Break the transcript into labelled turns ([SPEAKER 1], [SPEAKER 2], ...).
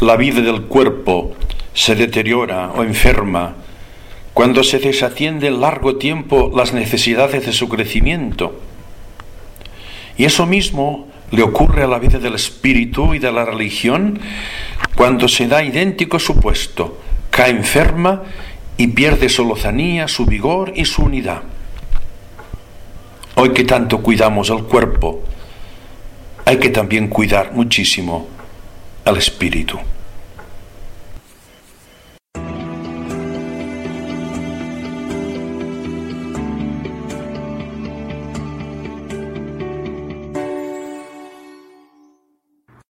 [SPEAKER 1] la vida del cuerpo se deteriora o enferma, cuando se desatiende largo tiempo las necesidades de su crecimiento. Y eso mismo le ocurre a la vida del espíritu y de la religión cuando se da idéntico supuesto, cae enferma y pierde su lozanía, su vigor y su unidad. Hoy que tanto cuidamos el cuerpo, hay que también cuidar muchísimo al espíritu.